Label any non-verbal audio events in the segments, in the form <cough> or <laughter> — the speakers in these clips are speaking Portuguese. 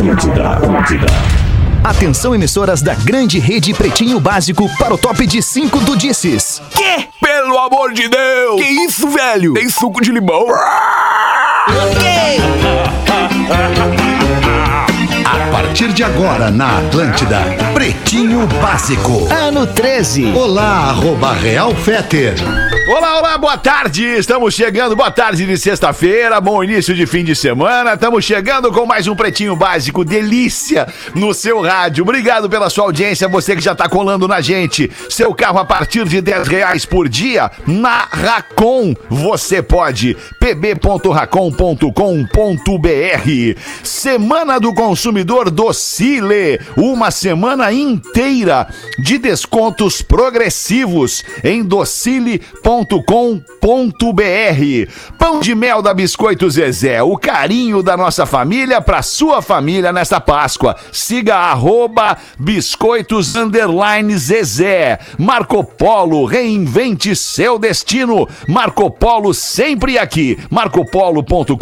Atlântida, Atlântida. Atenção, emissoras da grande rede Pretinho Básico para o top de 5 do Disses. Quê? Pelo amor de Deus! Que isso, velho? Tem suco de limão? A partir de agora na Atlântida, Pretinho Básico. Ano 13. Olá, arroba Real Feter. Olá, olá, boa tarde! Estamos chegando, boa tarde de sexta-feira, bom início de fim de semana. Estamos chegando com mais um Pretinho Básico, delícia no seu rádio. Obrigado pela sua audiência, você que já está colando na gente. Seu carro a partir de 10 reais por dia, na Racon você pode. pb.racon.com.br Semana do Consumidor Docile, uma semana inteira de descontos progressivos em com docile.com.br. Pão de mel da Biscoito Zezé, o carinho da nossa família para sua família nesta Páscoa. Siga arroba biscoitos Zezé. Marco Polo, reinvente seu destino. Marco Polo sempre aqui. marcopolo.com.br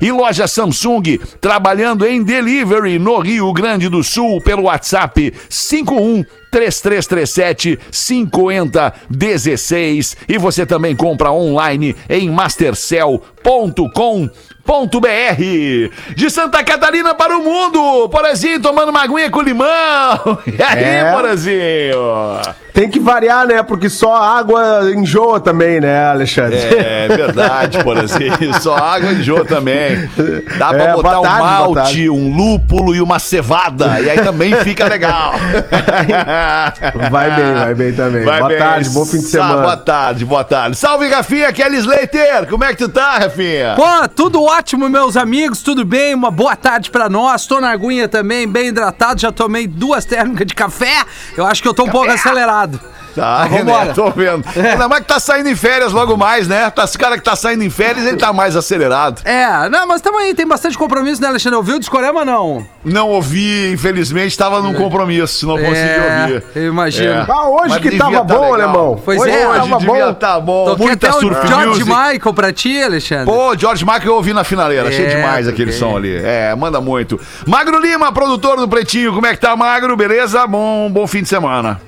e loja Samsung, trabalhando em delivery no Rio Grande do Sul pelo WhatsApp 51 3337 5016 e você também compra online em mastercell.com.br de Santa Catarina para o mundo, Porazinho tomando uma aguinha com limão. <laughs> E aí, É. Porazinho? Tem que variar, né? Porque só água enjoa também, né, Alexandre? É verdade, Porazinho. Só água e jô também. Dá pra É, botar tarde, um malte, um lúpulo e uma cevada. E aí também fica legal. <laughs> Vai bem, vai bem também. Vai boa bem. tarde, bom fim de semana. Boa tarde, boa tarde. Salve, Rafinha, Kelly Slater. Como é que tu tá, Rafinha? Pô, tudo ótimo, meus amigos, tudo bem? Uma boa tarde pra nós. Tô na aguinha também, bem hidratado. Já tomei duas térmicas de café. Eu acho que eu tô um pouco acelerado. Tá, Mas vambora. né? Tô vendo. Ainda mais que tá saindo em férias logo mais, né? Tá, esse cara que tá saindo em férias, ele tá mais acelerado. É, não, mas tamo aí, tem bastante compromisso, né, Alexandre? Ouviu o discorama, não? Não ouvi, infelizmente, tava num compromisso, não consegui É, ouvir. eu imagino. É. Ah, hoje Mas que tava tá bom, legal. alemão. Pois hoje é, Hoje tava devia bom. tá bom. Toquei Muita até o surf George music. Michael pra ti, Alexandre. Pô, George Michael eu ouvi na finaleira. Achei É, demais aquele som ali. É, manda muito. Magro Lima, produtor do Pretinho. Como é que tá, Magro? Beleza? Bom, bom fim de semana.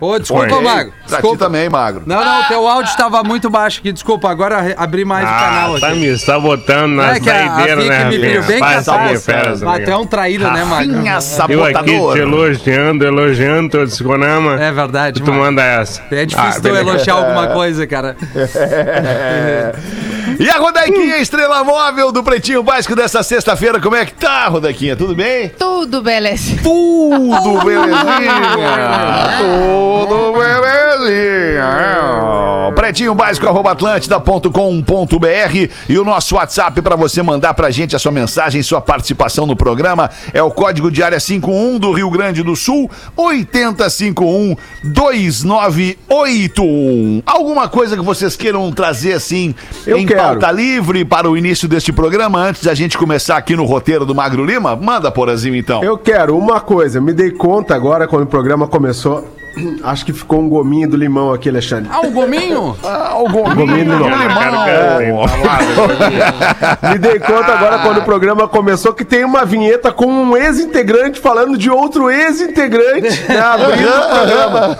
Ô, desculpa, ti Desculpa. também, Magro. Não, não, teu áudio tava muito baixo aqui, desculpa. Agora abri mais o canal Ah, aqui. tá me sabotando nas É que a- a né, me pediu bem Faz capaz. Ah, é amigo. um traíra, né, Mago? Rafinha Eu aqui te elogiando, elogiando teu discorama. É verdade, Tu manda essa. É difícil Ah, tu elogiar alguma coisa, cara. <laughs> <laughs> E a Rodequinha, estrela móvel do Pretinho Básico dessa sexta-feira. Como é que tá, Rodequinha? Tudo bem? Tudo, beleza. Tudo <laughs> belezinha! Tudo belezinha! Pretinho básico, arroba atlântida.com.br e o nosso WhatsApp para você mandar pra gente a sua mensagem, sua participação no programa é o código de área 51 do Rio Grande do Sul, 8051 2981. Alguma coisa que vocês queiram trazer assim Eu em quero. Pauta livre para o início deste programa, antes da gente começar aqui no roteiro do Magro Lima? Manda, Porazinho, então. Eu quero uma coisa, me dei conta agora quando o programa começou. <clears throat> Acho que ficou um gominho do limão aqui, Alexandre. Ah, o gominho? <laughs> Ah, o gominho, Gominho do limão. limão. Me dei conta agora quando o programa começou que tem uma vinheta com um ex-integrante falando de outro ex-integrante, né, abrindo o programa.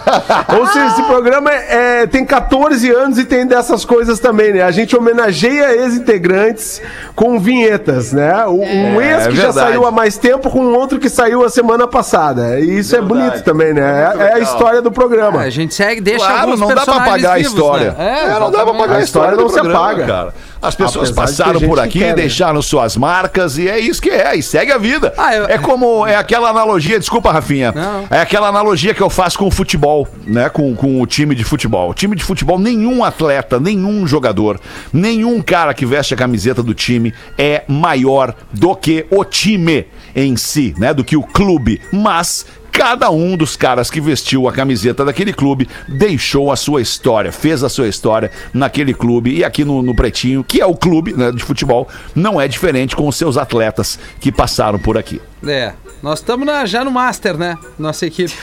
<laughs> Ou seja, esse programa é, é- tem 14 anos e tem dessas coisas também, né? A gente homenageia ex-integrantes com vinhetas, né? O- Um É, ex que já saiu há mais tempo com um outro que saiu a semana passada. E isso é bonito também, né? É, é a história do programa. A gente segue, deixa Claro, alguns não dá pra apagar a vivos, história. né? É, não dá pra apagar a A história, história não se apaga. cara. As pessoas Apesar passaram por aqui, que quer, né? deixaram suas marcas e é isso que é, e segue a vida. Ah, eu- É como, é aquela analogia, desculpa, Rafinha, Não. é aquela analogia que eu faço com o futebol, né, com, com o time de futebol. O time de futebol, nenhum atleta, nenhum jogador, nenhum cara que veste a camiseta do time é maior do que o time em si, né, do que o clube, mas Cada um dos caras que vestiu a camiseta daquele clube deixou a sua história, fez a sua história naquele clube. E aqui no, no Pretinho, que é o clube né, de futebol, não é diferente com os seus atletas que passaram por aqui. É. Nós estamos já no Master, né? Nossa equipe.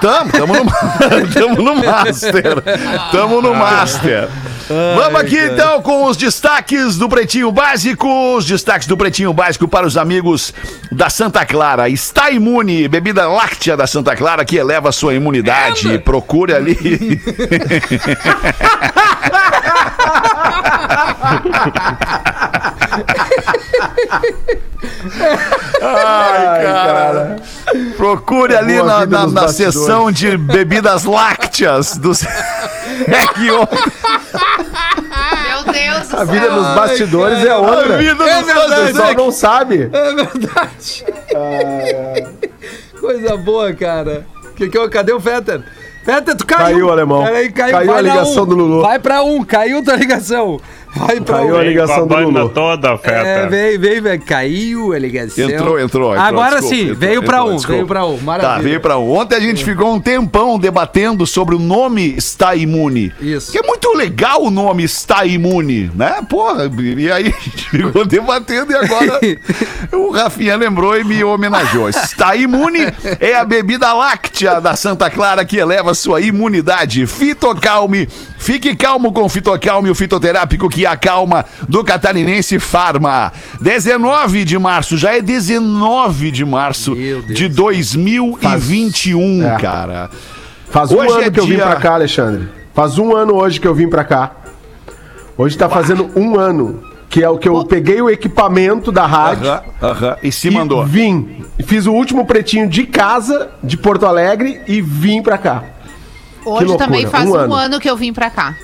Tamo, tamo no, <laughs> tamo no Master. Tamo no Master. Vamos aqui então com os destaques do Pretinho Básico. Os destaques do Pretinho Básico para os amigos da Santa Clara. Está imune, bebida láctea da Santa Clara que eleva a sua imunidade. Procure ali. Ai, cara. Procure ali na, na, nos na bastidores. seção de bebidas lácteas do. <laughs> É que Meu Deus do A vida céu. nos bastidores é a outra. vida É dos verdade. O pessoal não sabe. É verdade. Coisa boa, cara. Que, que, cadê o Fetter? Fetter, tu caiu. Caiu, alemão. Peraí, caiu. Caiu a ligação um. do Lulu. Vai pra um, caiu tua ligação. Vai pra Caiu a ligação com a do Lulu. toda, feta. É, vem, vem, vem. Caiu a ligação. Entrou, entrou, entrou, Agora desculpa, sim, entrou, veio pra entrou, um, desculpa. veio pra um. Maravilha. Tá, veio pra um. Ontem a gente ficou um tempão debatendo sobre o nome Está Imune. Isso. Que é muito legal o nome Está Imune, né? Porra, e aí a gente <laughs> ficou debatendo e agora <laughs> o Rafinha lembrou e me homenageou. Está Imune é a bebida láctea da Santa Clara que eleva sua imunidade. Fitocalme. Fique calmo com o Fitocalme, o fitoterápico que acalma do Catarinense Farma. 19 de março, já é 19 de março de 2021, É. cara. Faz um Hoje ano é que eu vim pra cá, Alexandre. Faz um ano hoje que eu vim pra cá. Hoje tá fazendo um ano que é o que eu peguei o equipamento da rádio. Aham, aham. E se e mandou. Vim. Fiz o último pretinho de casa, de Porto Alegre, e vim pra cá. Hoje também faz um um, ano. ano. que eu vim pra cá.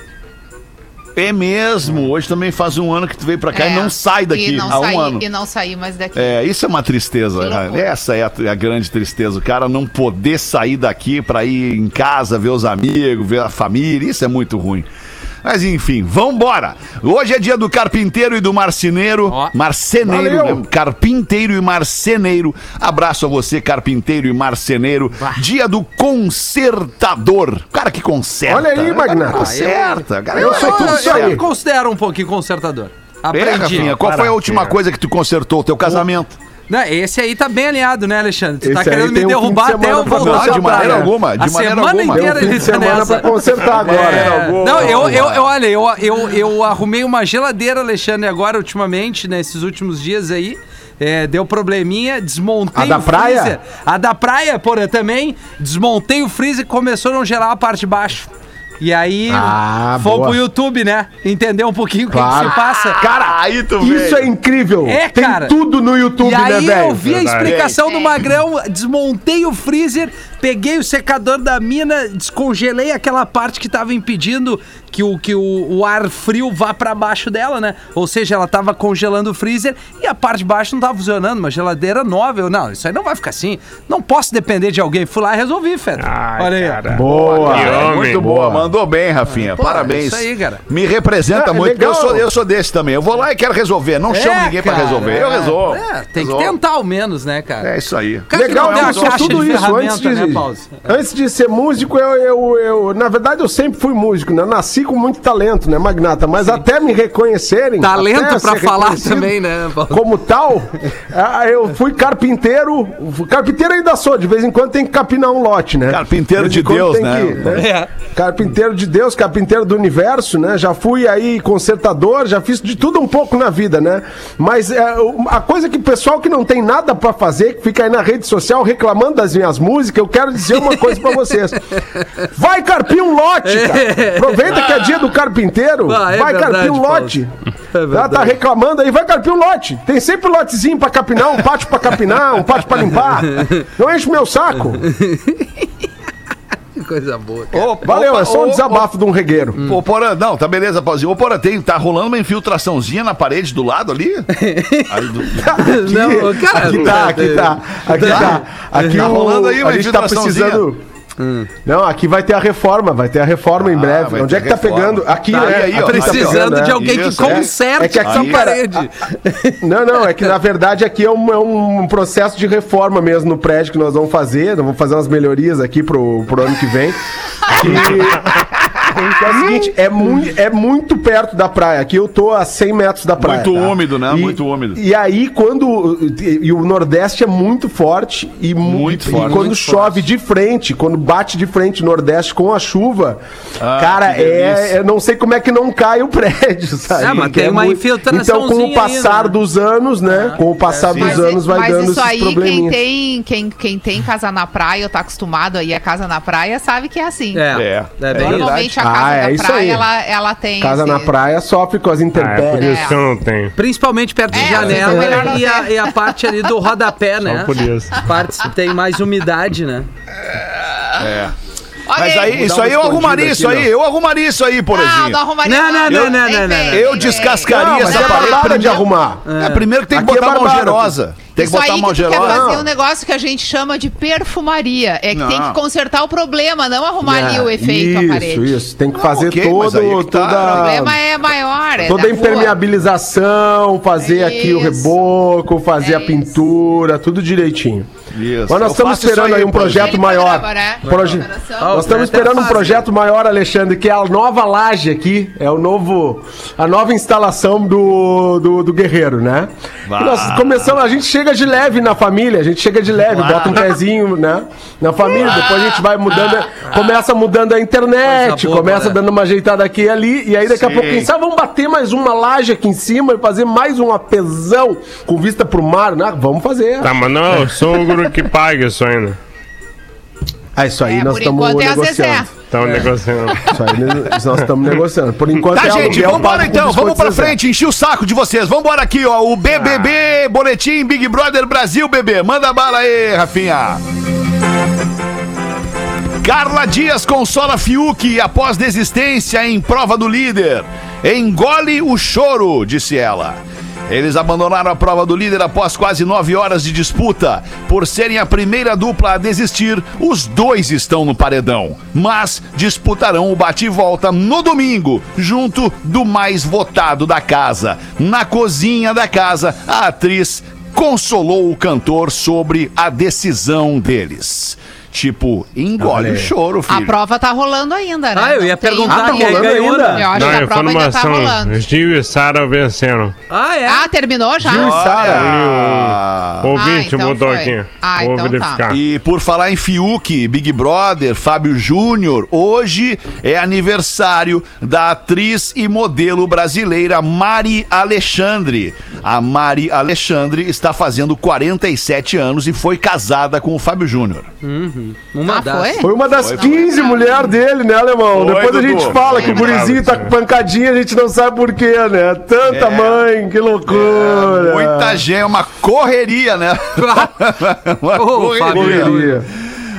É mesmo. Hoje também faz um ano que tu veio pra cá e É, não sai daqui E não há saí, um ano. E não saí mais daqui. É, isso é uma tristeza. Né? Essa é a, a grande tristeza. O cara não poder sair daqui pra ir em casa, ver os amigos, ver a família. Isso é muito ruim. Mas enfim, vambora. Hoje é dia do carpinteiro e do marceneiro. Ó. Marceneiro, Valeu. né? Carpinteiro e marceneiro. Abraço a você, carpinteiro e marceneiro. Dia do consertador. Cara que conserta. Olha aí, né? Magnata. Conserta. Cara, Eu sou tudo eu, eu me considero um pouquinho consertador. É, Aprendi. Rafinha, qual foi a última coisa que tu consertou? O teu casamento? Não, esse aí tá bem alinhado, né, Alexandre? Tu tá Esse querendo me fim de derrubar até eu voltar consertar, de pra maneira praia. alguma, de a maneira semana alguma. inteira ele tá nessa. pra consertar agora. É, não, eu, eu, eu, olha, eu, eu, eu arrumei uma geladeira, Alexandre, agora, ultimamente, nesses últimos dias aí. É, deu probleminha, desmontei A da o praia? freezer. A da praia, porra, também. Desmontei o freezer e começou a não gelar a parte de baixo. E aí, Ah, boa. pro YouTube, né? Entender um pouquinho o que, que Claro. se passa. Cara, aí tu Isso é incrível. É, Tem cara. tudo no YouTube, E aí né, eu velho? vi a Verdade. explicação do. Magrão, desmontei o freezer, peguei o secador da mina, descongelei aquela parte que tava impedindo que o, que o, o ar frio vá pra baixo dela, né? Ou seja, ela tava congelando o freezer e a parte de baixo não tava funcionando, uma geladeira nova. Eu, não, isso aí não vai ficar assim. Não posso depender de alguém. Fui lá e resolvi, Feta. Ai, Olha aí. cara. Boa. Que homem. Muito boa, mandou bem, Rafinha. Pô, Parabéns. isso aí, cara. Me representa É, muito, porque eu sou, eu sou desse também. Eu vou lá e quero resolver. Não chamo É, ninguém pra cara, resolver. Eu é. resolvo. É, tem Resolvo. que tentar ao menos, né, cara? É isso aí. Cara que Legal, eu uma sou tudo de isso. Antes de, né, antes de ser músico, eu, eu, eu- Na verdade, eu sempre fui músico, né? Nasci com muito talento, né, Magnata? Mas até me reconhecerem. Talento ser falar também, né, Paulo? Como tal, ah, eu fui carpinteiro. Carpinteiro ainda sou, de vez em quando tem que capinar um lote, né? Carpinteiro De de Deus, né? que, É. Carpinteiro de Deus, carpinteiro do universo, né? Já fui aí consertador, já fiz de tudo um pouco na vida, né? Mas é, a coisa que o pessoal que não tem nada pra fazer, que fica aí na rede social reclamando das minhas músicas, eu quero dizer uma coisa pra vocês. <laughs> Vai carpir um lote, cara. Aproveita que é dia do carpinteiro, Ah, é vai verdade, carpir um lote. É Ela verdade. tá reclamando aí, vai carpir um lote. Tem sempre lotezinho pra capinar, um pátio pra capinar, um pátio pra limpar. Não enche meu saco. <laughs> Que coisa boa. Ô, Valeu, ô, é só um desabafo de um regueiro. Ô, ô, Porã, não, tá beleza, pauzinho. Ô, Porã, tem, tá rolando uma infiltraçãozinha na parede do lado ali? <laughs> Aí do- Não, cara, aqui tá, aqui tá, aqui tá. Aqui Tá rolando aí uma a gente tá infiltraçãozinha. Precisando. Não, aqui vai ter a reforma, vai ter a reforma em Ah, breve. vai Onde é que tá reforma. pegando? Aqui, Tá, né? aí, aí, ó, Aqui tá Precisando pegando, de né? alguém que Isso, é. conserte É que essa aqui- parede. Não, não, é que na verdade aqui é um, é um processo de reforma mesmo no prédio que nós vamos fazer. Nós vamos fazer umas melhorias aqui pro, pro ano que vem. <laughs> E- Que é o seguinte, é, mui- é muito perto da praia. Aqui eu tô a 100 metros da praia. Muito tá? úmido, né? E- Muito úmido. E aí, quando. E, e o Nordeste é muito forte. E, mu- Muito e forte. quando Muito chove de frente, quando bate de frente o Nordeste com a chuva, Ah, cara, é. Eu não sei como é que não cai o <laughs> prédio, sabe? É, mas tem uma muito- Então, com o passar aí, né? dos anos, né? Com o passar dos Mas, anos vai mas dando isso esses aí, quem tem, quem, quem tem casa na praia ou tá acostumado a ir a casa na praia, sabe que é assim. É, É, é, é bem Normalmente a Ah, casa é da isso praia, aí. ela, ela tem. Casa esse- na praia sofre com as Ah, é por intempéries. que eu não tenho. Principalmente perto de É, janela é e, a, e a parte ali do rodapé, né? por isso. Partes tem mais umidade, né? É. Mas aí, isso aí eu arrumaria isso aí. não. Eu arrumaria isso aí, por Não, exemplo. não arrumaria. Não, não, não, não, não, não. Eu descascaria Não, essa é parede barbada de arrumar. É, primeiro que tem que Aqui é botar mão gerosa. Tem que Isso botar aí mão que tu quer fazer Não. um negócio que a gente chama de perfumaria. É que Não. tem que consertar o problema, não arrumar ali o efeito isso, à parede. Isso, tem que fazer ok, mas todo, é que tá. O toda, problema é maior. É toda da a rua. impermeabilização, fazer aqui o Isso. reboco, fazer É a pintura, tudo direitinho. Isso. Mas nós Eu estamos esperando aí um projeto maior. né? Proje-. Ah, Nós estamos esperando um fácil. projeto maior, Alexandre, que é a nova laje aqui, é o novo, a nova instalação do, do, do Guerreiro, né? Nós começamos, a gente chega de leve na família, a gente chega de leve, bota um pezinho, né? Na família, depois a gente vai mudando, começa mudando a internet, boa, começa né? dando uma ajeitada aqui e ali, e aí daqui a Sim. pouco, quem sabe, vamos bater mais uma laje aqui em cima e fazer mais um apesão com vista pro mar, né? Vamos fazer. Tá, mas não é o sogro que paga isso ainda. Ah, isso aí É, nós por estamos enquanto é a negociando. Zezé. Estão negociando. Isso aí nós estamos negociando. Por enquanto Tá, é gente, aluguel vambora pago com então, vamos pra Zezé. frente, enchi o saco de vocês. Vambora aqui, ó, o BBB, Boletim Big Brother Brasil, bebê. Manda bala aí, Rafinha. Carla Dias consola Fiuk após desistência em prova do líder. Engole o choro, disse ela. Eles abandonaram a prova do líder após quase nove horas de disputa. Por serem a primeira dupla a desistir, os dois estão no paredão. Mas disputarão o bate e volta no domingo, junto do mais votado da casa. Na cozinha da casa, a atriz consolou o cantor sobre a decisão deles. Tipo, engole o choro, A filho. prova tá rolando ainda, né? Ah, eu ia tem- perguntar Ah, tá quem rolando ganhou, ainda? né? Eu acho Não, que a prova ainda tá informação. rolando. Gil e Sara venceram. Ah, é? Ah, terminou já? Gil e Sara. Ah. O ouvinte então botou foi. aqui. Ah, Vou então tá. verificar. E por falar em Fiuk, Big Brother, Fábio Júnior, hoje é aniversário da atriz e modelo brasileira Mari Alexandre. A Mari Alexandre está fazendo 47 anos e foi casada com o Fábio Júnior. Uma Ah, das. foi? Foi uma das 15 mulheres dele, né, alemão? Foi, Depois a Dudu. gente fala que o gurizinho tá com pancadinha, a gente não sabe por quê, né? Tanta É. mãe, que loucura. Muita gente, é uma correria, né? <laughs> uma Fábio. Correria.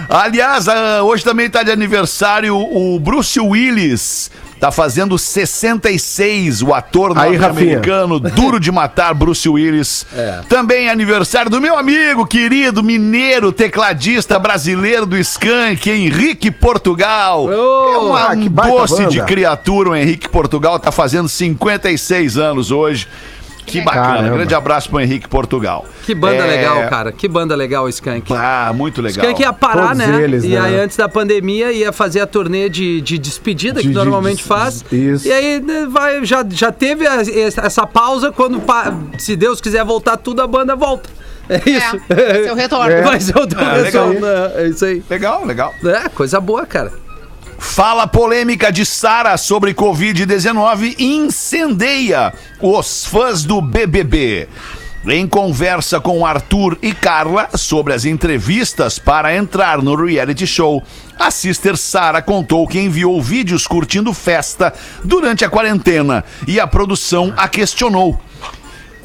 Aliás, ah, hoje também tá de aniversário o Bruce Willis. Tá fazendo 66, o ator norte-americano, duro de matar Bruce Willis. <laughs> É. Também é aniversário do meu amigo querido, mineiro, tecladista brasileiro do Skank, Henrique Portugal. Oh, é uma, ah, um doce banda. de criatura, o Henrique Portugal tá fazendo 56 anos hoje. Que bacana, Caramba. grande abraço pro Henrique Portugal. Que banda É, legal, cara. Que banda legal o Skank. Ah, muito legal. Skank ia parar, Todos né? eles, e né? aí, antes da pandemia, ia fazer a turnê de, de despedida, De- que de- normalmente de- faz. isso. E aí né, vai, já, já teve a- essa pausa, quando, se Deus quiser voltar tudo, a banda volta. É isso. <laughs> É, seu retorno. É. Vai ser o teu É, retorno? É isso aí. Legal, legal. É, coisa boa, cara. Fala polêmica de Sara sobre Covid-19 incendeia os fãs do BBB. Em conversa com Arthur e Carla sobre as entrevistas para entrar no reality show, a sister Sara contou que enviou vídeos curtindo festa durante a quarentena e a produção a questionou.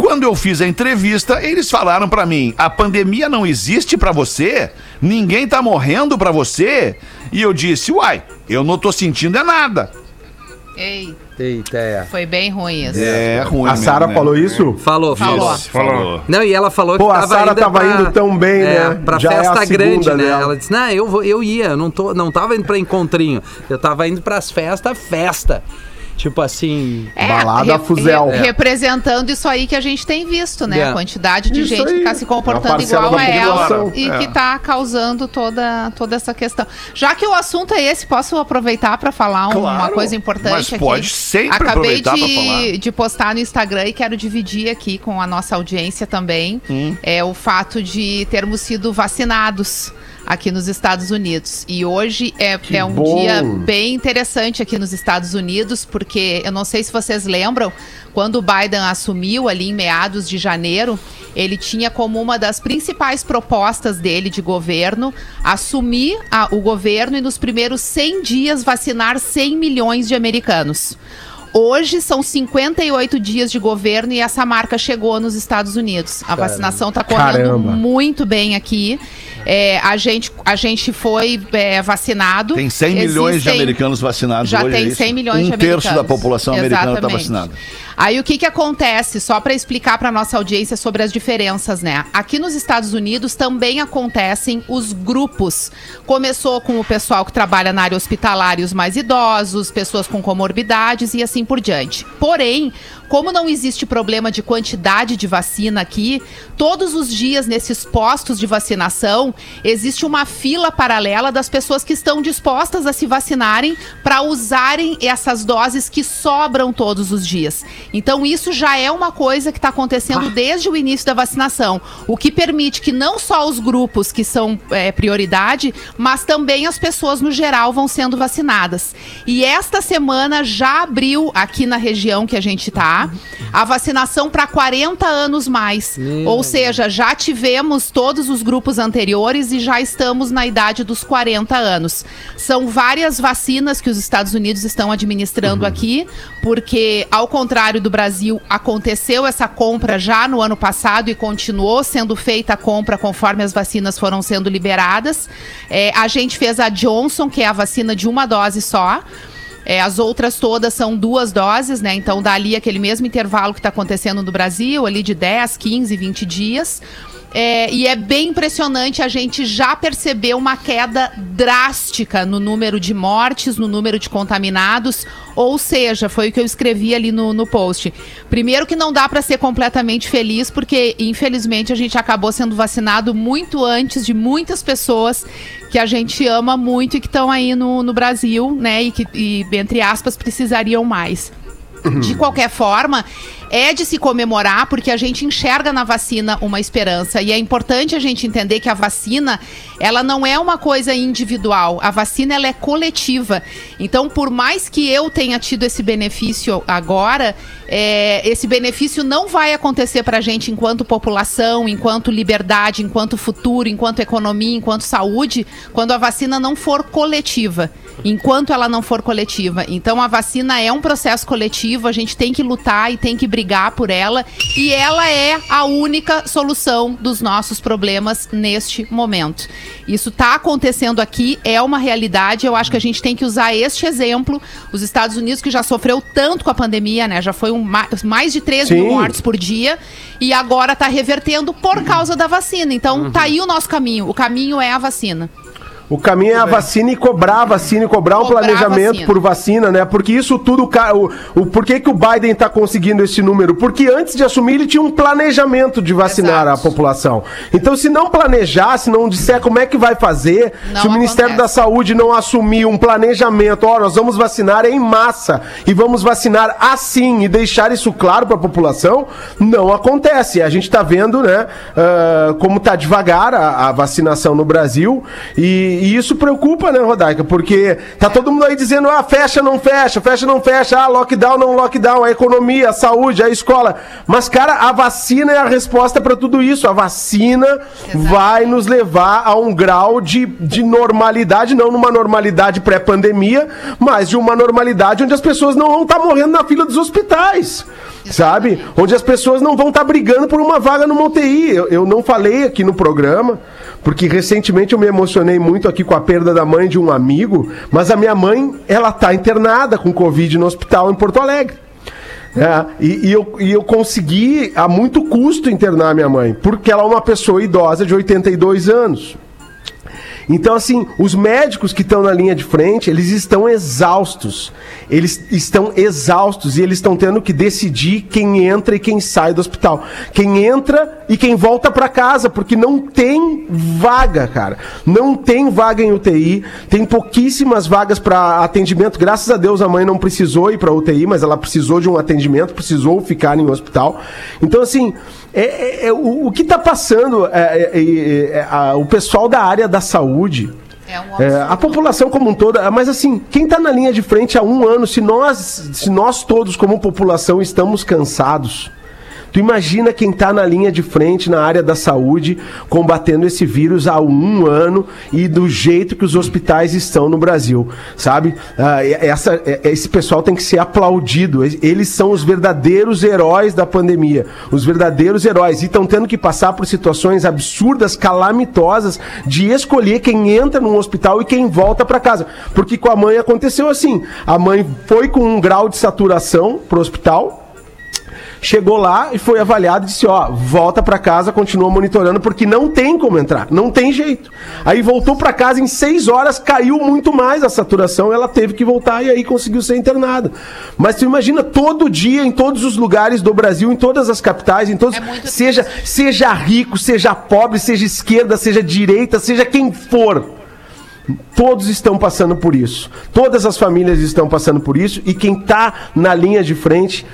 Quando eu fiz a entrevista, eles falaram pra mim: "A pandemia não existe pra você? Ninguém tá morrendo pra você?" E eu disse: "Uai, eu não tô sentindo é nada." Ei, Eita, é. foi bem ruim isso. É ruim. A Sara né? falou isso? Falou, falou. Falou. Falou. Não, e ela falou Pô, que a Sara tava pra- indo tão bem, é, né? Pra Já é a festa segunda grande, né? dela. Ela disse, não, eu, vou, eu ia, não, tô, não tava indo pra encontrinho. Eu tava indo pras festas, festa. Tipo assim. Balada fuzel. re- representando isso aí que a gente tem visto, né? É. A quantidade de Isso gente aí. que tá se É comportando parcela igual a ela e É. que tá causando toda, toda essa questão. Já que o assunto é esse, posso aproveitar para falar um- uma Claro, coisa importante mas aqui? pode sempre Acabei aproveitar pra falar. de, de postar no Instagram e quero dividir aqui com a nossa audiência também Hum. é o fato de termos sido vacinados aqui nos Estados Unidos. E hoje é, é um bom. dia bem interessante aqui nos Estados Unidos, porque eu não sei se vocês lembram, quando o Biden assumiu ali em meados de janeiro, ele tinha como uma das principais propostas dele de governo assumir a- o governo e nos primeiros 100 dias vacinar 100 milhões de americanos. Hoje são 58 dias de governo e essa marca chegou nos Estados Unidos. A vacinação está correndo Caramba. muito bem aqui. É, a, gente, a gente foi é, vacinado. Tem 100 milhões de Existem- americanos vacinados já hoje. tem é isso? 100 milhões um de americanos. terço da população americana está vacinada. Aí o que que acontece, só para explicar para nossa audiência sobre as diferenças, né? Aqui nos Estados Unidos também acontecem os grupos. Começou com o pessoal que trabalha na área hospitalar e os mais idosos, pessoas com comorbidades e assim por diante. Porém, como não existe problema de quantidade de vacina aqui, todos os dias nesses postos de vacinação existe uma fila paralela das pessoas que estão dispostas a se vacinarem para usarem essas doses que sobram todos os dias. Então isso já é uma coisa que está acontecendo desde o início da vacinação, o que permite que não só os grupos que são é, prioridade, mas também as pessoas no geral vão sendo vacinadas. E esta semana já abriu aqui na região que a gente está a vacinação para 40 anos mais. Ou seja, já tivemos todos os grupos anteriores e já estamos na idade dos 40 anos. São várias vacinas que os Estados Unidos estão administrando aqui, porque, ao contrário do Brasil, aconteceu essa compra já no ano passado e continuou sendo feita a compra conforme as vacinas foram sendo liberadas. É, a gente fez a Johnson, que é a vacina de uma dose só. É, as outras todas são duas doses, né? Então dá ali aquele mesmo intervalo que está acontecendo no Brasil, ali de 10, 15, 20 dias. É, e é bem impressionante, a gente já percebeu uma queda drástica no número de mortes, no número de contaminados. Ou seja, foi o que eu escrevi ali no, no post. Primeiro que não dá para ser completamente feliz, porque infelizmente a gente acabou sendo vacinado muito antes de muitas pessoas que a gente ama muito e que estão aí no, no Brasil, né? E que, e, entre aspas, precisariam mais. De qualquer forma, é de se comemorar porque a gente enxerga na vacina uma esperança. E é importante a gente entender que a vacina, ela não é uma coisa individual, a vacina ela é coletiva. Então, por mais que eu tenha tido esse benefício agora, é, esse benefício não vai acontecer para a gente enquanto população, enquanto liberdade, enquanto futuro, enquanto economia, enquanto saúde, quando a vacina não for coletiva enquanto ela não for coletiva. Então a vacina é um processo coletivo, a gente tem que lutar e tem que brigar por ela e ela é a única solução dos nossos problemas neste momento. Isso está acontecendo aqui, é uma realidade. Eu acho que a gente tem que usar este exemplo. Os Estados Unidos que já sofreu tanto com a pandemia, né? Já foi um, ma- mais de 13 mil mortes por dia e agora está revertendo por causa da vacina. Então tá aí o nosso caminho. O caminho é a vacina. O caminho é a vacina e cobrar a vacina e cobrar um Cobrar a planejamento vacina. por vacina, né? Porque isso tudo, o, o por que, que o Biden tá conseguindo esse número? Porque antes de assumir ele tinha um planejamento de vacinar Exato. a população. Então, se não planejar, se não disser como é que vai fazer, Não se o Ministério acontece. da Saúde não assumir um planejamento, ó, nós vamos vacinar em massa e vamos vacinar assim e deixar isso claro para a população, não acontece. A gente está vendo, né, ah, como tá devagar a, a vacinação no Brasil e, e isso preocupa, né, Rodaica? Porque tá todo mundo aí dizendo, ah, fecha, não fecha, fecha, não fecha, ah, lockdown, não lockdown, a economia, a saúde, a escola. Mas, cara, a vacina é a resposta para tudo isso. A vacina vai nos levar a um grau de, de normalidade, não numa normalidade pré-pandemia, mas de uma normalidade onde as pessoas não vão estar morrendo na fila dos hospitais. Sabe? Onde as pessoas não vão estar brigando por uma vaga numa UTI. Eu, eu não falei aqui no programa, porque recentemente eu me emocionei muito aqui com a perda da mãe de um amigo, mas a minha mãe, ela tá internada com Covid no hospital em Porto Alegre. É, e, e eu, e eu consegui a muito custo internar minha mãe, porque ela é uma pessoa idosa de 82 anos. Então, assim, os médicos que estão na linha de frente, eles estão exaustos. Eles estão exaustos e eles estão tendo que decidir quem entra e quem sai do hospital. Quem entra e quem volta para casa, porque não tem vaga, cara. Não tem vaga em UTI, tem pouquíssimas vagas para atendimento. Graças a Deus a mãe não precisou ir para UTI, mas ela precisou de um atendimento, precisou ficar em um hospital. Então, assim, é, é- é o, o que está passando, é, é- é- é- a- o pessoal da área da saúde. É um É, a população como um todo, mas assim, quem está na linha de frente há um ano, se nós, se nós todos como população estamos cansados, tu imagina quem está na linha de frente na área da saúde, combatendo esse vírus há um ano e do jeito que os hospitais estão no Brasil, sabe? Ah, essa, é- esse pessoal tem que ser aplaudido, eles são os verdadeiros heróis da pandemia, os verdadeiros heróis, e estão tendo que passar por situações absurdas, calamitosas, de escolher quem entra num hospital e quem volta para casa. Porque com a mãe aconteceu assim: a mãe foi com um grau de saturação pro hospital. Chegou lá e foi avaliado e disse: Ó, volta pra casa, continua monitorando, porque não tem como entrar, não tem jeito. Aí voltou pra casa em seis horas, caiu muito mais a saturação, ela teve que voltar e aí conseguiu ser internada. Mas tu imagina todo dia, em todos os lugares do Brasil, em todas as capitais, em todos. É seja, seja rico, seja pobre, seja esquerda, seja direita, seja quem for. Todos estão passando por isso. Todas as famílias estão passando por isso. E quem está na linha de frente,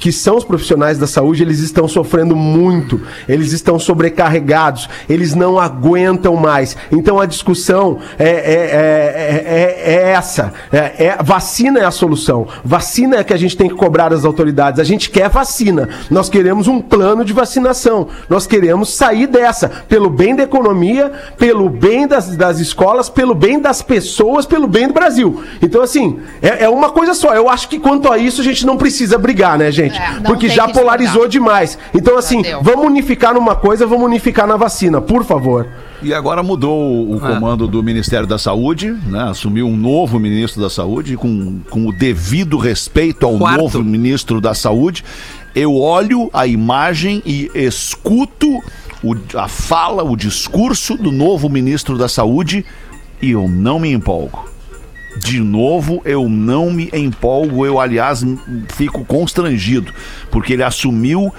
que são os profissionais da saúde, eles estão sofrendo muito. Eles estão sobrecarregados. Eles não aguentam mais. Então a discussão é, é, é, é- é essa. É, é- vacina é a solução. Vacina é que a gente tem que cobrar das autoridades. A gente quer vacina. Nós queremos um plano de vacinação. Nós queremos sair dessa. Pelo bem da economia, pelo bem das, das escolas, pelo bem das pessoas, pelo bem do Brasil. Então, assim, é, é uma coisa só. Eu acho que quanto a isso a gente não precisa brigar, né, gente? É, não Porque já polarizou demais. Então, assim, deu. vamos unificar numa coisa, vamos unificar na vacina, por favor. E agora mudou o comando do Ministério da Saúde, né? Assumiu um novo ministro da Saúde, com, com o devido respeito ao Quarto. novo ministro da Saúde. Eu olho a imagem e escuto o- a fala, o discurso do novo ministro da Saúde e eu não me empolgo. De novo, eu não me empolgo. Eu, aliás, fico constrangido, porque ele assumiu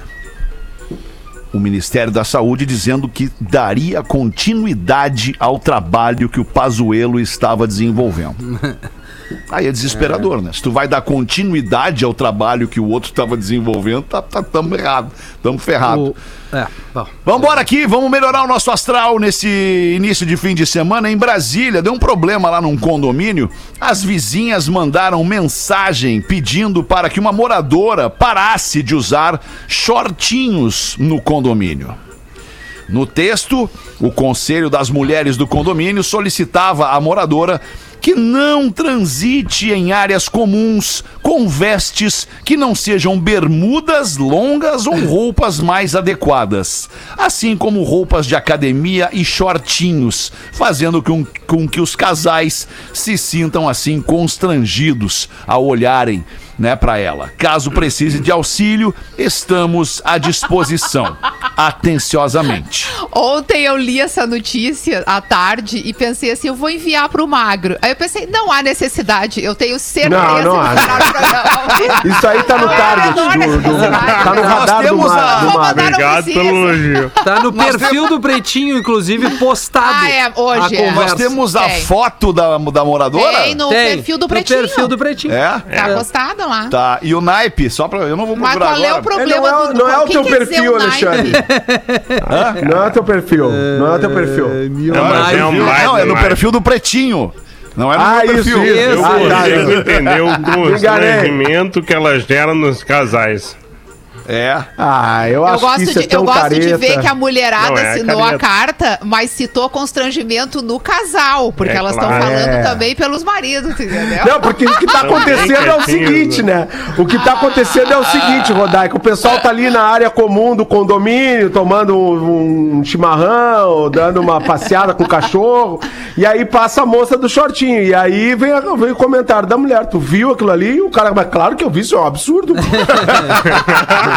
o Ministério da Saúde dizendo que daria continuidade ao trabalho que o Pazuello estava desenvolvendo. <laughs> Aí é desesperador, né? Se tu vai dar continuidade ao trabalho que o outro estava desenvolvendo, tá, tá, tamo errado, tamo ferrado. O- É, bom. Aqui, vamos melhorar o nosso astral nesse início de fim de semana. Em Brasília, deu um problema lá num condomínio. As vizinhas mandaram mensagem pedindo para que uma moradora parasse de usar shortinhos no condomínio. No texto, o Conselho das Mulheres do condomínio solicitava à moradora que não transite em áreas comuns com vestes que não sejam bermudas longas ou <laughs> roupas mais adequadas, assim como roupas de academia e shortinhos, fazendo com, com que os casais se sintam assim constrangidos ao olharem né, para ela. Caso precise de auxílio, estamos à disposição. Atenciosamente. Ontem eu li essa notícia à tarde e pensei assim, eu vou enviar pro Magro. Aí eu pensei, não há necessidade, eu tenho certeza Não, não há. o. Isso aí tá no Não é target do, do-. Tá no radar do, do Magro. Obrigado pelo elogio. Tá no perfil do Pretinho, inclusive, postado. Ah, é, hoje, a é. Nós temos a Tem. foto da, da moradora? Tem no Tem, perfil do no Pretinho. perfil do Pretinho. É? Tá postado lá. Tá. E o naipe, só pra. Eu não vou Mas procurar qual é agora. o problema Não é o- do não é o teu dizer perfil? Alexandre. <laughs> Não é o teu perfil. Não é o teu perfil. Não, mas é um Não, baita é no perfil do pretinho. Não é no Ah, meu isso, perfil. isso. Eu Ah, tá, entender o constrangimento que ela gera nos casais. É. Ah, eu Eu acho que gosto, isso é de, tão eu gosto de careta. ver que a mulherada Não, é a assinou a careta. carta, mas citou constrangimento no casal, porque É elas estão claro. falando É. também pelos maridos, entendeu? Não, porque o que tá Também acontecendo é o seguinte, né? O que tá acontecendo é o seguinte, Rodaica. O pessoal tá ali na área comum do condomínio, tomando um, um chimarrão, dando uma passeada com o cachorro. E aí passa a moça do shortinho. E aí vem, a- vem o comentário da mulher. Tu viu aquilo ali? E o cara, mas claro que eu vi, isso é um absurdo. <laughs>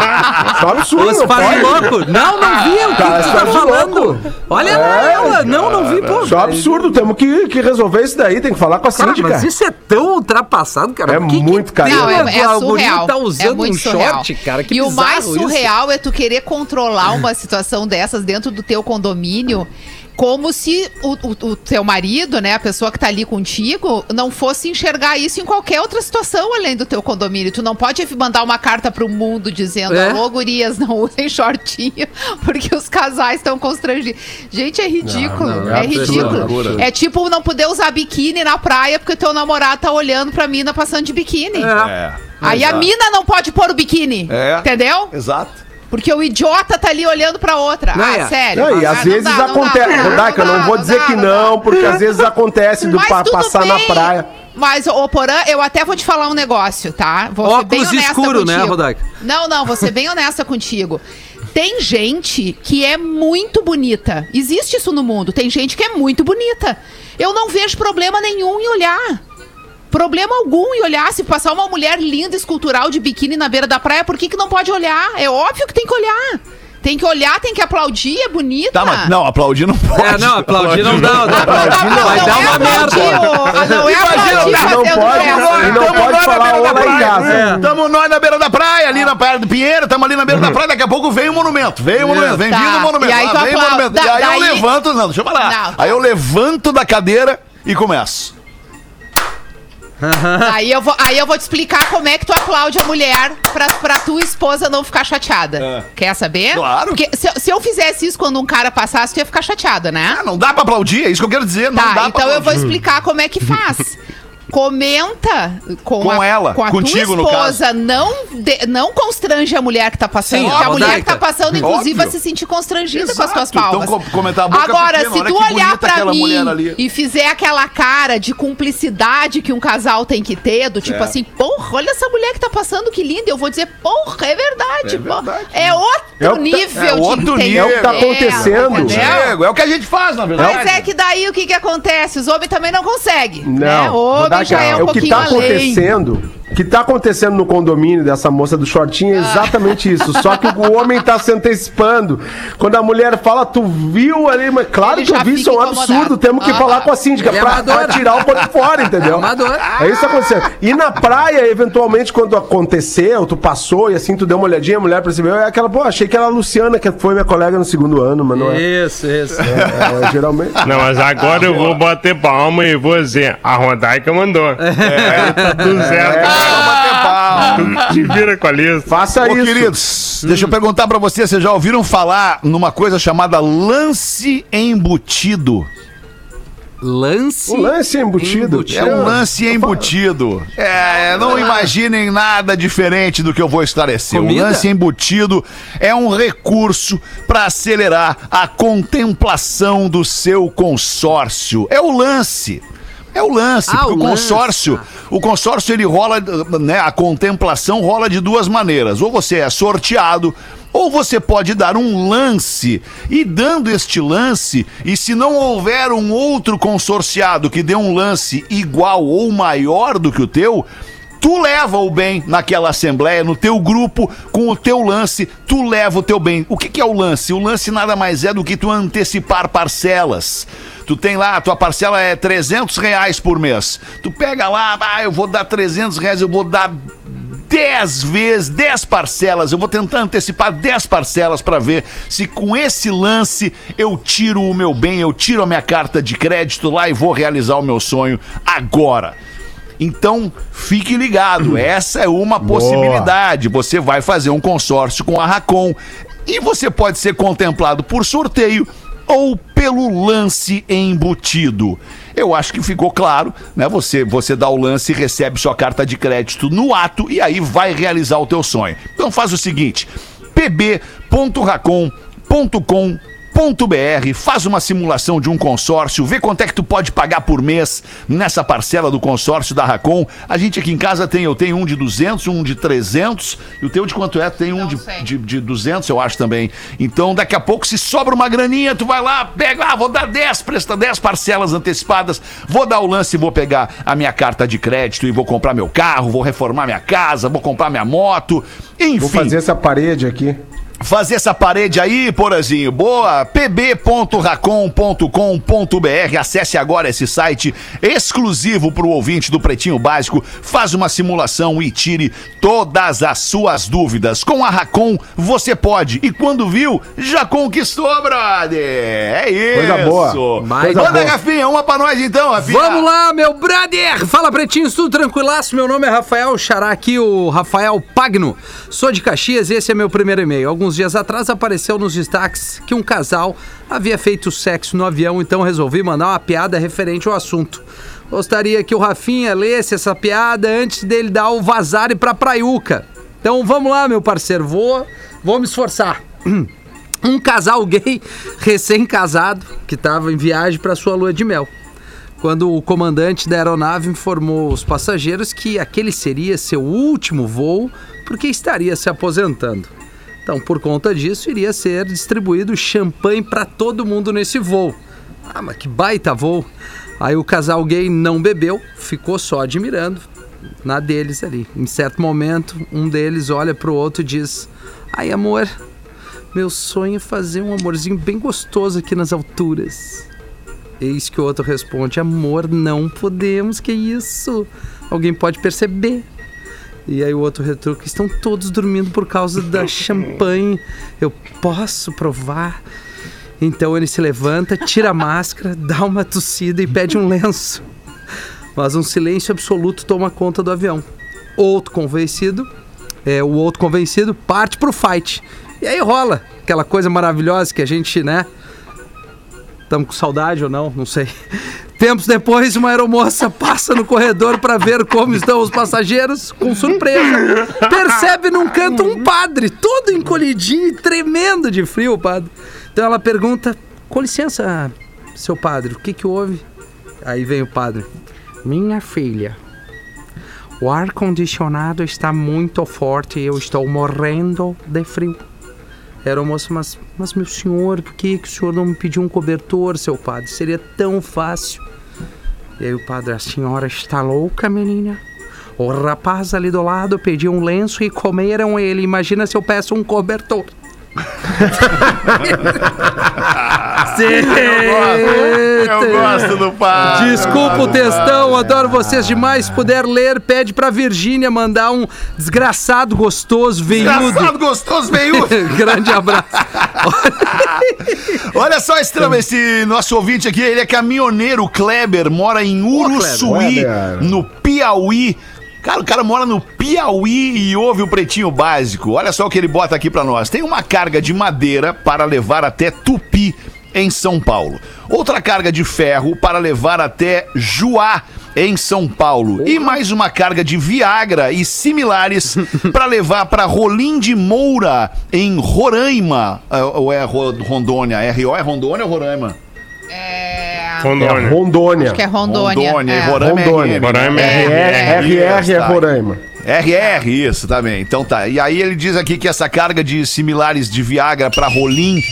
Isso é um absurdo, Os louco. Não, não vi. O que Cara, tu isso tá é falando? louco. Olha lá ela. Não, não vi, pô. Isso é um absurdo, temos que, que resolver isso daí, tem que falar com a Cara, síndica. mas isso é tão ultrapassado, cara. É que muito que carioca. Não, é, é guri surreal. tá usando é muito um surreal. short, cara. Que e o mais bizarro isso. surreal é tu querer controlar uma situação dessas dentro do teu condomínio. Como se o, o- o teu marido, né, a pessoa que tá ali contigo, não fosse enxergar isso em qualquer outra situação além do teu condomínio. Tu não pode mandar uma carta pro mundo dizendo: É. alô, gurias, não usem shortinho, <laughs> porque os casais estão constrangidos. Gente, é ridículo. Não, não, é é ridículo. É tipo não poder usar biquíni na praia porque teu namorado tá olhando pra mina passando de biquíni. É. Aí a mina não pode pôr o biquíni. É. Entendeu? Exato. Porque o idiota tá ali olhando pra outra. Não, ah, é. sério. Não, e Ah, às não vezes dá, acontece. dá, Rodaica, eu não vou dizer que não, porque às vezes acontece do pa- passar na bem. praia. Mas, ô Porã, eu até vou te falar um negócio, tá? Vou ser bem Óculos honesta escuro, né, contigo. Rodaica? Não, não, vou ser bem honesta contigo. Tem gente que é muito bonita. Existe isso no mundo. Tem gente que é muito bonita. Eu não vejo problema nenhum em olhar. Problema algum em olhar. Se passar uma mulher linda, escultural, de biquíni na beira da praia, por que, que não pode olhar? É óbvio que tem que olhar. Tem que olhar, tem que aplaudir, é bonita. Tá, mas não, aplaudir não pode. É, não, aplaudir não dá. Ah, dá pra- não, não, Vai não dar é uma aplaudir, merda. ah, Não é aplaudir não fazendo pode, não Tamo pode nós na falar beira da praia. casa. É. Tamo nós na beira da praia, ali na praia do Pinheiro, tamo ali na beira da praia, daqui a pouco vem o monumento, vem o monumento, vem Tá. vindo o monumento, E aí vem o monumento. E aí eu levanto, não, deixa eu falar. Não. Aí eu levanto da cadeira e começo. Aí eu, vou, aí eu vou te explicar como é que tu aplaude a mulher pra, pra tua esposa não ficar chateada. Quer saber? Claro. Porque se, eu- se eu fizesse isso quando um cara passasse, tu ia ficar chateada, né? Ah, não dá pra aplaudir, é isso que eu quero dizer, não dá Tá, pra então eu vou explicar como é que faz. <laughs> Comenta com, Com a, ela, com a contigo, no tua esposa, não, de- não constrange a mulher que tá passando. Sim, porque a mulher que tá passando, inclusive, Óbvio. vai se sentir constrangida com as tuas Exato, então palmas. co- comentar a boca Agora, pequena, se tu olhar aquela mim e fizer aquela cara de cumplicidade que um casal tem que ter, do tipo É. assim, porra, olha essa mulher que tá passando, que linda. Eu vou dizer, porra, é verdade. É verdade. É outro É o nível é de outro nível. É o que tá acontecendo. entendeu? Diego, é o que a gente faz, na verdade. Mas é que daí o que que acontece? Os homens também não conseguem. né? Não, O homem já é um o que tá além. acontecendo, o que tá acontecendo no condomínio dessa moça do shortinho é Ah. exatamente isso. Só que o homem tá se antecipando. Quando a mulher fala, tu viu ali, mas claro Ele que eu vi, isso é um absurdo. Temos que Ah. falar com a síndica é pra, pra tirar o pano fora, <laughs> entendeu? É. É isso que tá acontecendo. E na praia, eventualmente, quando aconteceu, tu passou e assim, tu deu uma olhadinha, a mulher percebeu, é aquela, pô, achei que era a Luciana, que foi minha colega no segundo ano, mas não é. Isso, isso. É, é, geralmente. Não, mas agora eu vou bater palma e vou dizer, a Rodaica mandou. É, tá tudo certo. Vamos bater pau. Tu te vira com a lista. Faça Ô, isso. queridos, deixa eu perguntar pra vocês, vocês já ouviram falar numa coisa chamada lance embutido? Lance. O lance embutido. É um lance embutido. É, não imaginem nada diferente do que eu vou esclarecer. Comida? O lance embutido é um recurso para acelerar a contemplação do seu consórcio. É o lance. É o lance, Ah, porque o o lance. consórcio, o consórcio ele rola, né, a contemplação rola de duas maneiras. Ou você é sorteado, ou você pode dar um lance. E dando este lance, e se não houver um outro consorciado que dê um lance igual ou maior do que o teu, Tu leva o bem naquela assembleia, no teu grupo, com o teu lance, tu leva o teu bem. O que, que é o lance? O lance nada mais é do que tu antecipar parcelas. Tu tem lá, a tua parcela é 300 reais por mês. Tu pega lá, ah, eu vou dar 300 reais, eu vou dar 10 vezes, 10 parcelas. Eu vou tentar antecipar 10 parcelas para ver se com esse lance eu tiro o meu bem, eu tiro a minha carta de crédito lá e vou realizar o meu sonho agora. Então, fique ligado, <clears throat> essa é uma possibilidade. Você vai fazer um consórcio com a Racon e você pode ser contemplado por sorteio ou pelo lance embutido. Eu acho que ficou claro, né? Você você dá o lance recebe sua carta de crédito no ato e aí vai realizar o teu sonho. Então faz o seguinte, pb.racon.com faz uma simulação de um consórcio, vê quanto é que tu pode pagar por mês nessa parcela do consórcio da Racon. A gente aqui em casa tem, eu tenho um de 200, um de 300, e o teu de quanto é? Tem um de, de, de 200, eu acho também. Então, daqui a pouco, se sobra uma graninha, tu vai lá, pega, ah, vou dar 10, presta 10 parcelas antecipadas, vou dar o lance e vou pegar a minha carta de crédito e vou comprar meu carro, vou reformar minha casa, vou comprar minha moto, enfim. Vou fazer essa parede aqui. Fazer essa parede aí, Porazinho. Boa. pb.racon.com.br. Acesse agora esse site exclusivo para o ouvinte do Pretinho Básico. Faz uma simulação e tire todas as suas dúvidas. Com a Racon, você pode. E quando viu, já conquistou, brother. É isso. Coisa boa. Manda, boa. Rafinha, uma pra nós então, Rafinha. Vamos lá, meu brother! Fala, pretinhos, tudo tranquilaço? Meu nome é Rafael Xará aqui, o Rafael Pagno. Sou de Caxias e esse é meu primeiro e-mail. Alguns dias atrás apareceu nos destaques que um casal havia feito sexo no avião, então resolvi mandar uma piada referente ao assunto. Gostaria que o Rafinha lesse essa piada antes dele dar o vazar e pra Praiuca. Então vamos lá, meu parceiro, vou, vou me esforçar. <clears throat> Um casal gay recém-casado que estava em viagem para sua lua de mel quando o comandante da aeronave informou os passageiros que aquele seria seu último voo porque estaria se aposentando. Então, por conta disso, iria ser distribuído champanhe para todo mundo nesse voo. Ah, mas que baita voo! Aí o casal gay não bebeu, ficou só admirando na deles ali. Em certo momento, um deles olha pro outro e diz: Ai, amor, meu sonho é fazer um amorzinho bem gostoso aqui nas alturas. Eis que o outro responde: Amor, não podemos, que isso? Alguém pode perceber. E aí o outro retruca: Estão todos dormindo por causa da champanhe. Eu posso provar? Então ele se levanta, tira a máscara, dá uma tossida e pede um lenço. Mas um silêncio absoluto toma conta do avião. Outro convencido, é, o outro convencido parte pro fight. E aí rola aquela coisa maravilhosa que a gente, né? Estamos com saudade ou não? Não sei. Tempos depois, uma aeromoça passa no corredor para ver como estão os passageiros, com surpresa. Percebe num canto um padre, todo encolhidinho e tremendo de frio, padre. Então ela pergunta: Com licença, seu padre, o que que houve? Aí vem o padre: Minha filha, o ar-condicionado está muito forte e eu estou morrendo de frio. Era o moço, mas, mas meu senhor, por que, que o senhor não me pediu um cobertor, seu padre? Seria tão fácil. E aí o padre, a senhora está louca, menina? O rapaz ali do lado pediu um lenço e comeram ele. Imagina se eu peço um cobertor. Eu gosto do pai. Desculpa o textão, adoro vocês demais. Se puder ler, pede pra Virgínia mandar um desgraçado gostoso veiudo. Engraçado, gostoso, veio. <laughs> Grande abraço. Olha só esse, esse nosso ouvinte aqui, ele é caminhoneiro, Kleber, mora em Uruçuí, Kleber. no Piauí. Cara, o cara mora no Piauí e ouve o Pretinho Básico. Olha só o que ele bota aqui pra nós. Tem uma carga de madeira para levar até Tupi, em São Paulo. Outra carga de ferro para levar até Juá, em São Paulo. E mais uma carga de Viagra e similares <laughs> para levar para Rolim de Moura, em Roraima. Ah, Ou é Ro- Rondônia? RO é Rondônia ou Roraima? É. É Rondônia. Rondônia. Que é Rondônia. Rondônia. é. e Roraima é Rondônia. RM. Roraima é RR, RR Isso, é tá. Roraima. RR, isso também. Então tá. E aí ele diz aqui que essa carga de similares de Viagra pra Rolim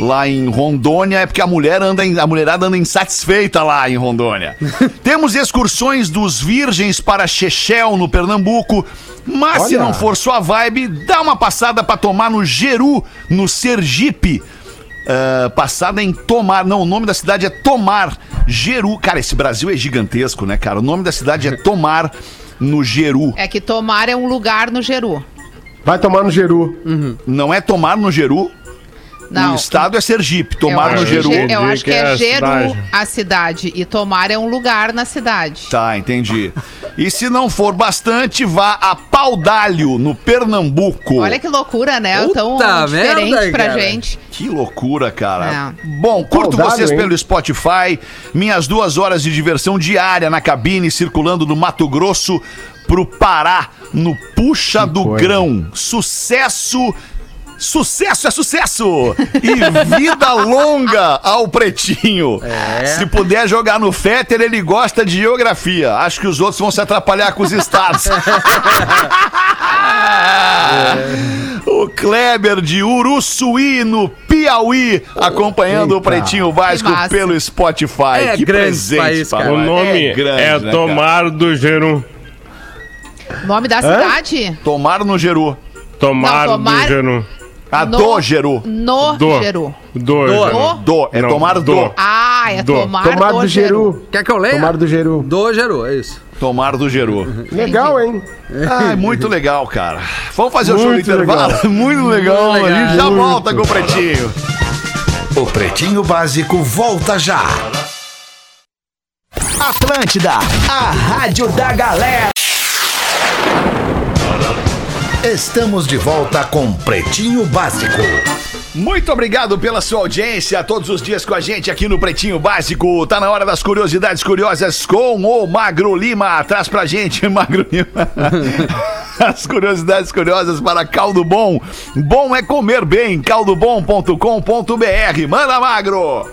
lá em Rondônia é porque a mulher anda a mulherada anda insatisfeita lá em Rondônia. <laughs> Temos excursões dos virgens para Chechel no Pernambuco. Mas se Olha. não for sua vibe, dá uma passada pra tomar no Geru, no Sergipe. Ah, passada em Tomar. Não, o nome da cidade é Tomar. Geru. Cara, esse Brasil é gigantesco, né, cara? O nome da cidade é <laughs> Tomar, no Geru. É que Tomar é um lugar no Geru. Vai tomar no Geru. Não é Tomar no Geru? Não. O estado é Sergipe. Tomar no Geru. Ge- Eu acho que que é é a Geru cidade. a cidade. E Tomar é um lugar na cidade. Tá, entendi. E se não for bastante, vá a Paudalho, no Pernambuco. Olha que loucura, né? Puta Tão merda, diferente pra cara. gente. Que loucura, cara. É. Bom, curto vocês hein? pelo Spotify. Minhas duas horas de diversão diária na cabine, circulando do Mato Grosso pro Pará, no Puxa Que do coisa. Grão. Sucesso Sucesso é sucesso! E vida longa ao Pretinho. Se puder jogar no Fetter, ele gosta de geografia. Acho que os outros vão se atrapalhar com os estados. <laughs> O Kleber de Uruçuí, no Piauí, acompanhando o Pretinho massa. pelo Spotify. É que grande presente, país, cara. O nome é, grande, né, cara? Tomar do Geru. Nome da cidade? Tomar no Geru. Tomar, Não, tomar- do Geru. Ah, No- do Geru. No Do. Geru. Do, Do. Do, é Não, tomar do. do. Ah, é Do. tomar, Tomar do Geru. Quer que eu leia? Tomar do Geru. Do Geru, é isso. Tomar do Geru. Legal, hein? Ah, muito legal, cara. Vamos fazer o show do Muito intervalo? <laughs> Muito legal. Muito A gente legal. já volta com o Pretinho. O Pretinho Básico volta já. Atlântida, a rádio da galera. Estamos de volta com Pretinho Básico. Muito obrigado pela sua audiência, todos os dias com a gente aqui no Pretinho Básico. Tá na hora das curiosidades curiosas com o Magro Lima. Traz pra gente, <laughs> Magro Lima. <laughs> As curiosidades curiosas para Caldo Bom. Bom é comer bem. caldobom.com.br. Manda, Magro!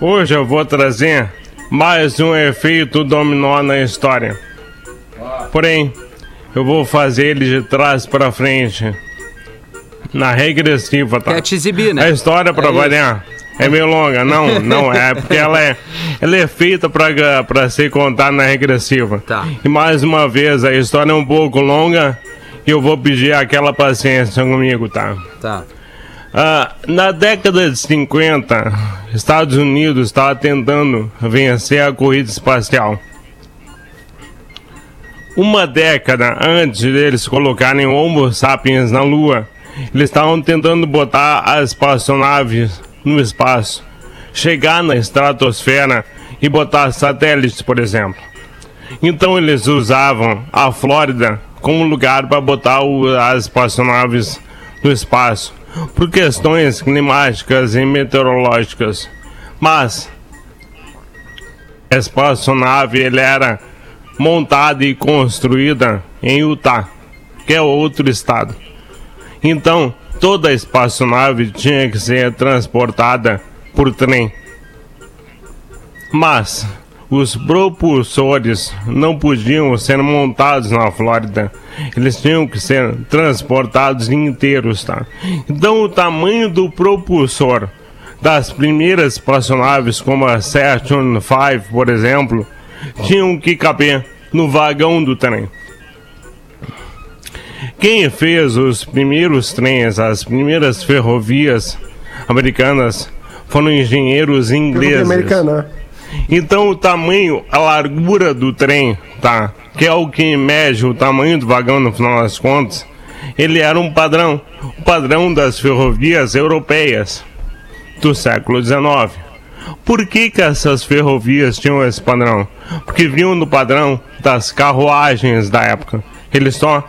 Hoje eu vou trazer mais um efeito dominó na história. Porém, eu vou fazer ele de trás para frente. Na regressiva, tá? Quer te exibir, né? A história, pra É variar, é meio longa. Não, não é, <laughs> porque ela é, ela é feita pra, pra ser contada na regressiva. Tá. E mais uma vez, a história é um pouco longa e eu vou pedir aquela paciência comigo, tá? Tá. Ah, na década de 50, Estados Unidos estava tentando vencer a corrida espacial. Uma década antes deles colocarem Homo sapiens na Lua, eles estavam tentando botar as espaçonaves no espaço, chegar na estratosfera e botar satélites, por exemplo. Então eles usavam a Flórida como lugar para botar o- as espaçonaves no espaço, por questões climáticas e meteorológicas. Mas a espaçonave ele era montada e construída em Utah, que é outro estado. Então, toda a espaçonave tinha que ser transportada por trem. Mas os propulsores não podiam ser montados na Flórida. Eles tinham que ser transportados inteiros, tá? Então o tamanho do propulsor das primeiras espaçonaves, como a Saturn V, por exemplo, tinham que caber no vagão do trem. Quem fez os primeiros trens, as primeiras ferrovias americanas, foram engenheiros ingleses. Americana. Então o tamanho, a largura do trem, tá? Que é o que mede o tamanho do vagão no final das contas. Ele era um padrão, o padrão das ferrovias europeias do século XIX. Por que, que essas ferrovias tinham esse padrão? Porque vinham no padrão das carruagens da época. Eles só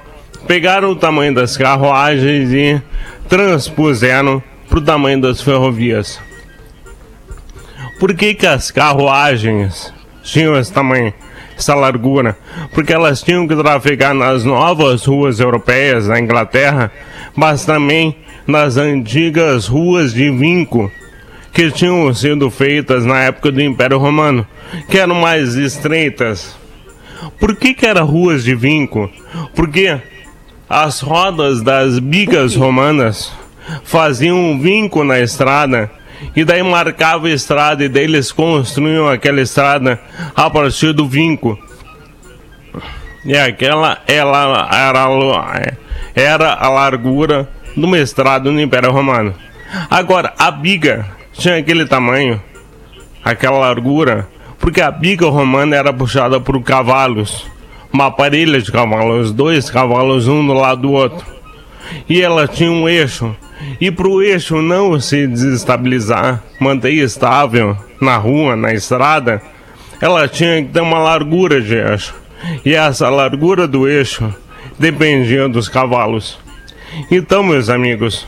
pegaram o tamanho das carruagens e transpuseram para o tamanho das ferrovias. Por que, que as carruagens tinham esse tamanho, essa largura? Porque elas tinham que trafegar nas novas ruas europeias da Inglaterra, mas também nas antigas ruas de vinco que tinham sido feitas na época do Império Romano, que eram mais estreitas. Por que, que eram ruas de vinco? Porque as rodas das bigas romanas faziam um vinco na estrada e daí marcava a estrada e daí eles construíam aquela estrada a partir do vinco. E aquela ela era, era a largura de uma estrada no Império Romano. Agora, a biga tinha aquele tamanho, aquela largura, porque a biga romana era puxada por cavalos, uma parelha de cavalos, dois cavalos um do lado do outro. E ela tinha um eixo. E para o eixo não se desestabilizar, manter estável na rua, na estrada, ela tinha que ter uma largura de eixo. E essa largura do eixo dependia dos cavalos. Então, meus amigos,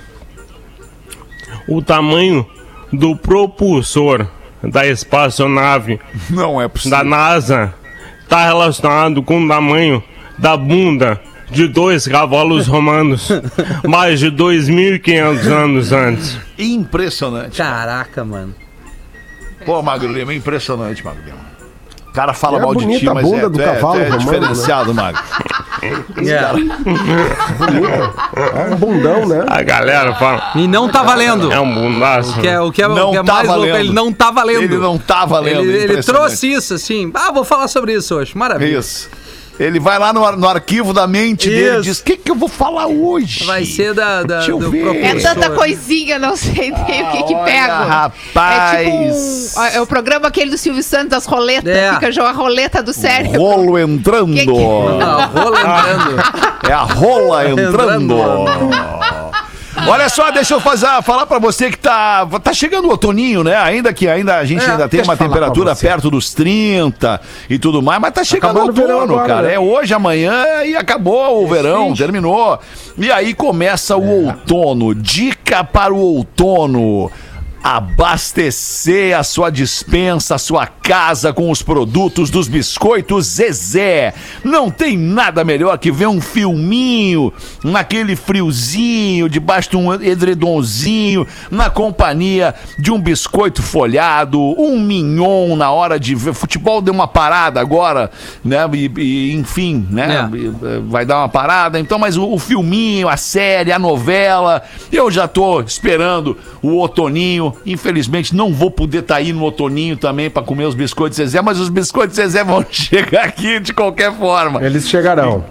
o tamanho do propulsor da espaçonave Não é da possível. NASA está relacionado com o tamanho da bunda de dois cavalos romanos, <laughs> mais de 2.500 anos antes. Impressionante. Caraca, mano. Pô, Magro Lima, impressionante, Magro Lima. O cara fala É mal de bonita ti, a mas bunda é, do tu é, cavalo é romano, diferenciado, Magro. <laughs> <laughs> É um bundão, né? A galera fala, E não tá valendo. é um bundaço. Que é, o que é, Não o que é tá mais louco, valendo. ele não tá valendo. Ele não tá valendo. Ele, ele impressionante. trouxe isso, assim. Ah, vou falar sobre isso hoje. Maravilha. Isso. Ele vai lá no, ar- no arquivo da mente dele e Isso. diz: O que, que eu vou falar hoje? Vai ser da, da, Deixa eu do ver. É tanta coisinha, não sei nem o que que olha, pego. rapaz. É tipo um, é o programa aquele do Silvio Santos, das roletas. É. Fica jogando a roleta do cérebro. Rolo entrando. Que que- Ah, rola entrando. <laughs> É a rola entrando. Olha só, deixa eu fazer, falar pra você que tá, tá chegando o outoninho, né? Ainda que ainda a gente É, ainda tem uma temperatura perto dos 30 e tudo mais, mas tá chegando o outono, agora, cara. né? É hoje, amanhã e acabou o verão, terminou. E aí começa o outono. Dica para o outono. Abastecer a sua dispensa, a sua casa com os produtos dos biscoitos Zezé. Não tem nada melhor que ver um filminho naquele friozinho, debaixo de um edredomzinho, na companhia de um biscoito folhado, um mignon na hora de ver. Futebol deu uma parada agora, né? E, e, enfim, né? É. Eh, Vai dar uma parada. Então, mas o, o filminho, a série, a novela, eu já tô esperando o Infelizmente, não vou poder estar aí no outoninho também para comer os biscoitos Zezé, mas os biscoitos Zezé <laughs> vão chegar aqui de qualquer forma. Eles chegarão.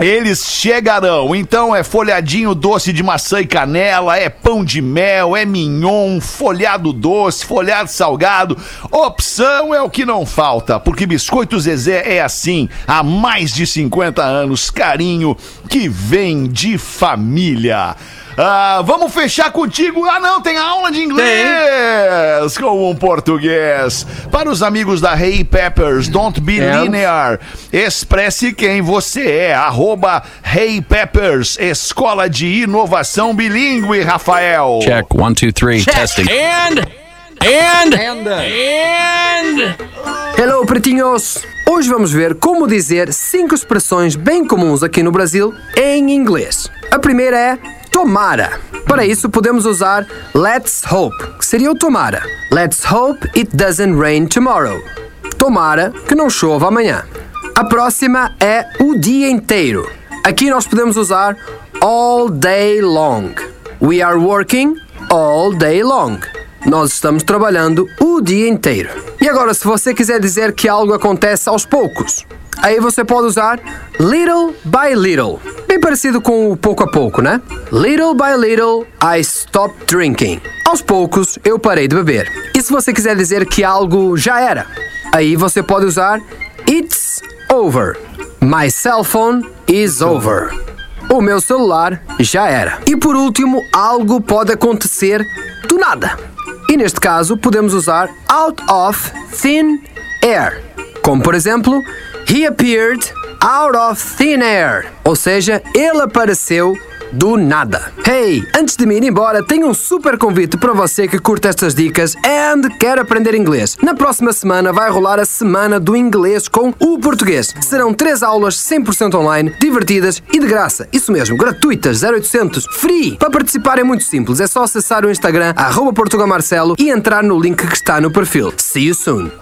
Eles chegarão. Então é folhadinho doce de maçã e canela, é pão de mel, é mignon, folhado doce, folhado salgado. Opção é o que não falta, porque Biscoito Zezé é assim há mais de 50 anos. Carinho que vem de família. Ah, vamos fechar contigo. Ah, não, tem aula de inglês com um português. Para os amigos da Hey Peppers, don't be And? linear. Expresse quem você é. Arroba Hey Peppers, Escola de Inovação Bilingue, Rafael. Check one, two, three. Testing. And and and Hello, pretinhos! Hoje vamos ver como dizer cinco expressões bem comuns aqui no Brasil em inglês. A primeira é tomara. Para isso podemos usar let's hope, que seria o tomara. Let's hope it doesn't rain tomorrow. Tomara que não chova amanhã. A próxima é o dia inteiro. Aqui nós podemos usar all day long. We are working all day long. Nós estamos trabalhando o dia inteiro. E agora, se você quiser dizer que algo acontece aos poucos, aí você pode usar little by little. Bem parecido com o pouco a pouco, né? Little by little, I stopped drinking. Aos poucos, eu parei de beber. E se você quiser dizer que algo já era, aí você pode usar it's over. My cell phone is over. O meu celular já era. E por último, algo pode acontecer do nada. E neste caso, podemos usar out of thin air. Como por exemplo, he appeared out of thin air. Ou seja, ele apareceu do nada. Hey, antes de me ir embora, tenho um super convite para você que curte estas dicas and quer aprender inglês. Na próxima semana vai rolar a Semana do Inglês com o Português. Serão três aulas 100% online, divertidas e de graça. Isso mesmo, gratuitas, 0800, free. Para participar é muito simples, é só acessar o Instagram, arroba e entrar no link que está no perfil. See you soon.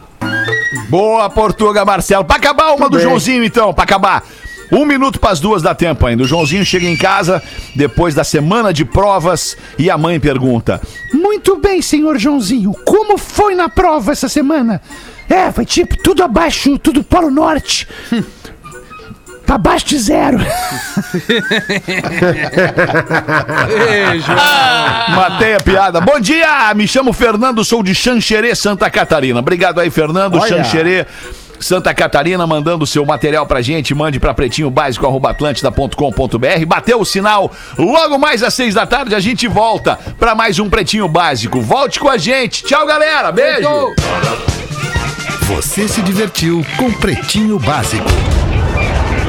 Boa, Portuga Marcelo. Pra acabar uma do bem. Joãozinho, então, pra acabar. Um minuto para as duas dá tempo ainda. O Joãozinho chega em casa depois da semana de provas e a mãe pergunta: Muito bem, senhor Joãozinho. Como foi na prova essa semana? É, foi tipo tudo abaixo, tudo polo norte. <laughs> Pra abaixo de zero. Beijo. Matei a piada. Bom dia, me chamo Fernando, sou de Xanxerê, Santa Catarina. Obrigado aí, Fernando. Olha. Xanxerê, Santa Catarina, mandando seu material pra gente. Mande pra pretinhobásico.atlântida.com.br. Bateu o sinal. Logo mais às seis da tarde a gente volta pra mais um Pretinho Básico. Volte com a gente. Tchau, galera. Beijo. Você se divertiu com Pretinho Básico.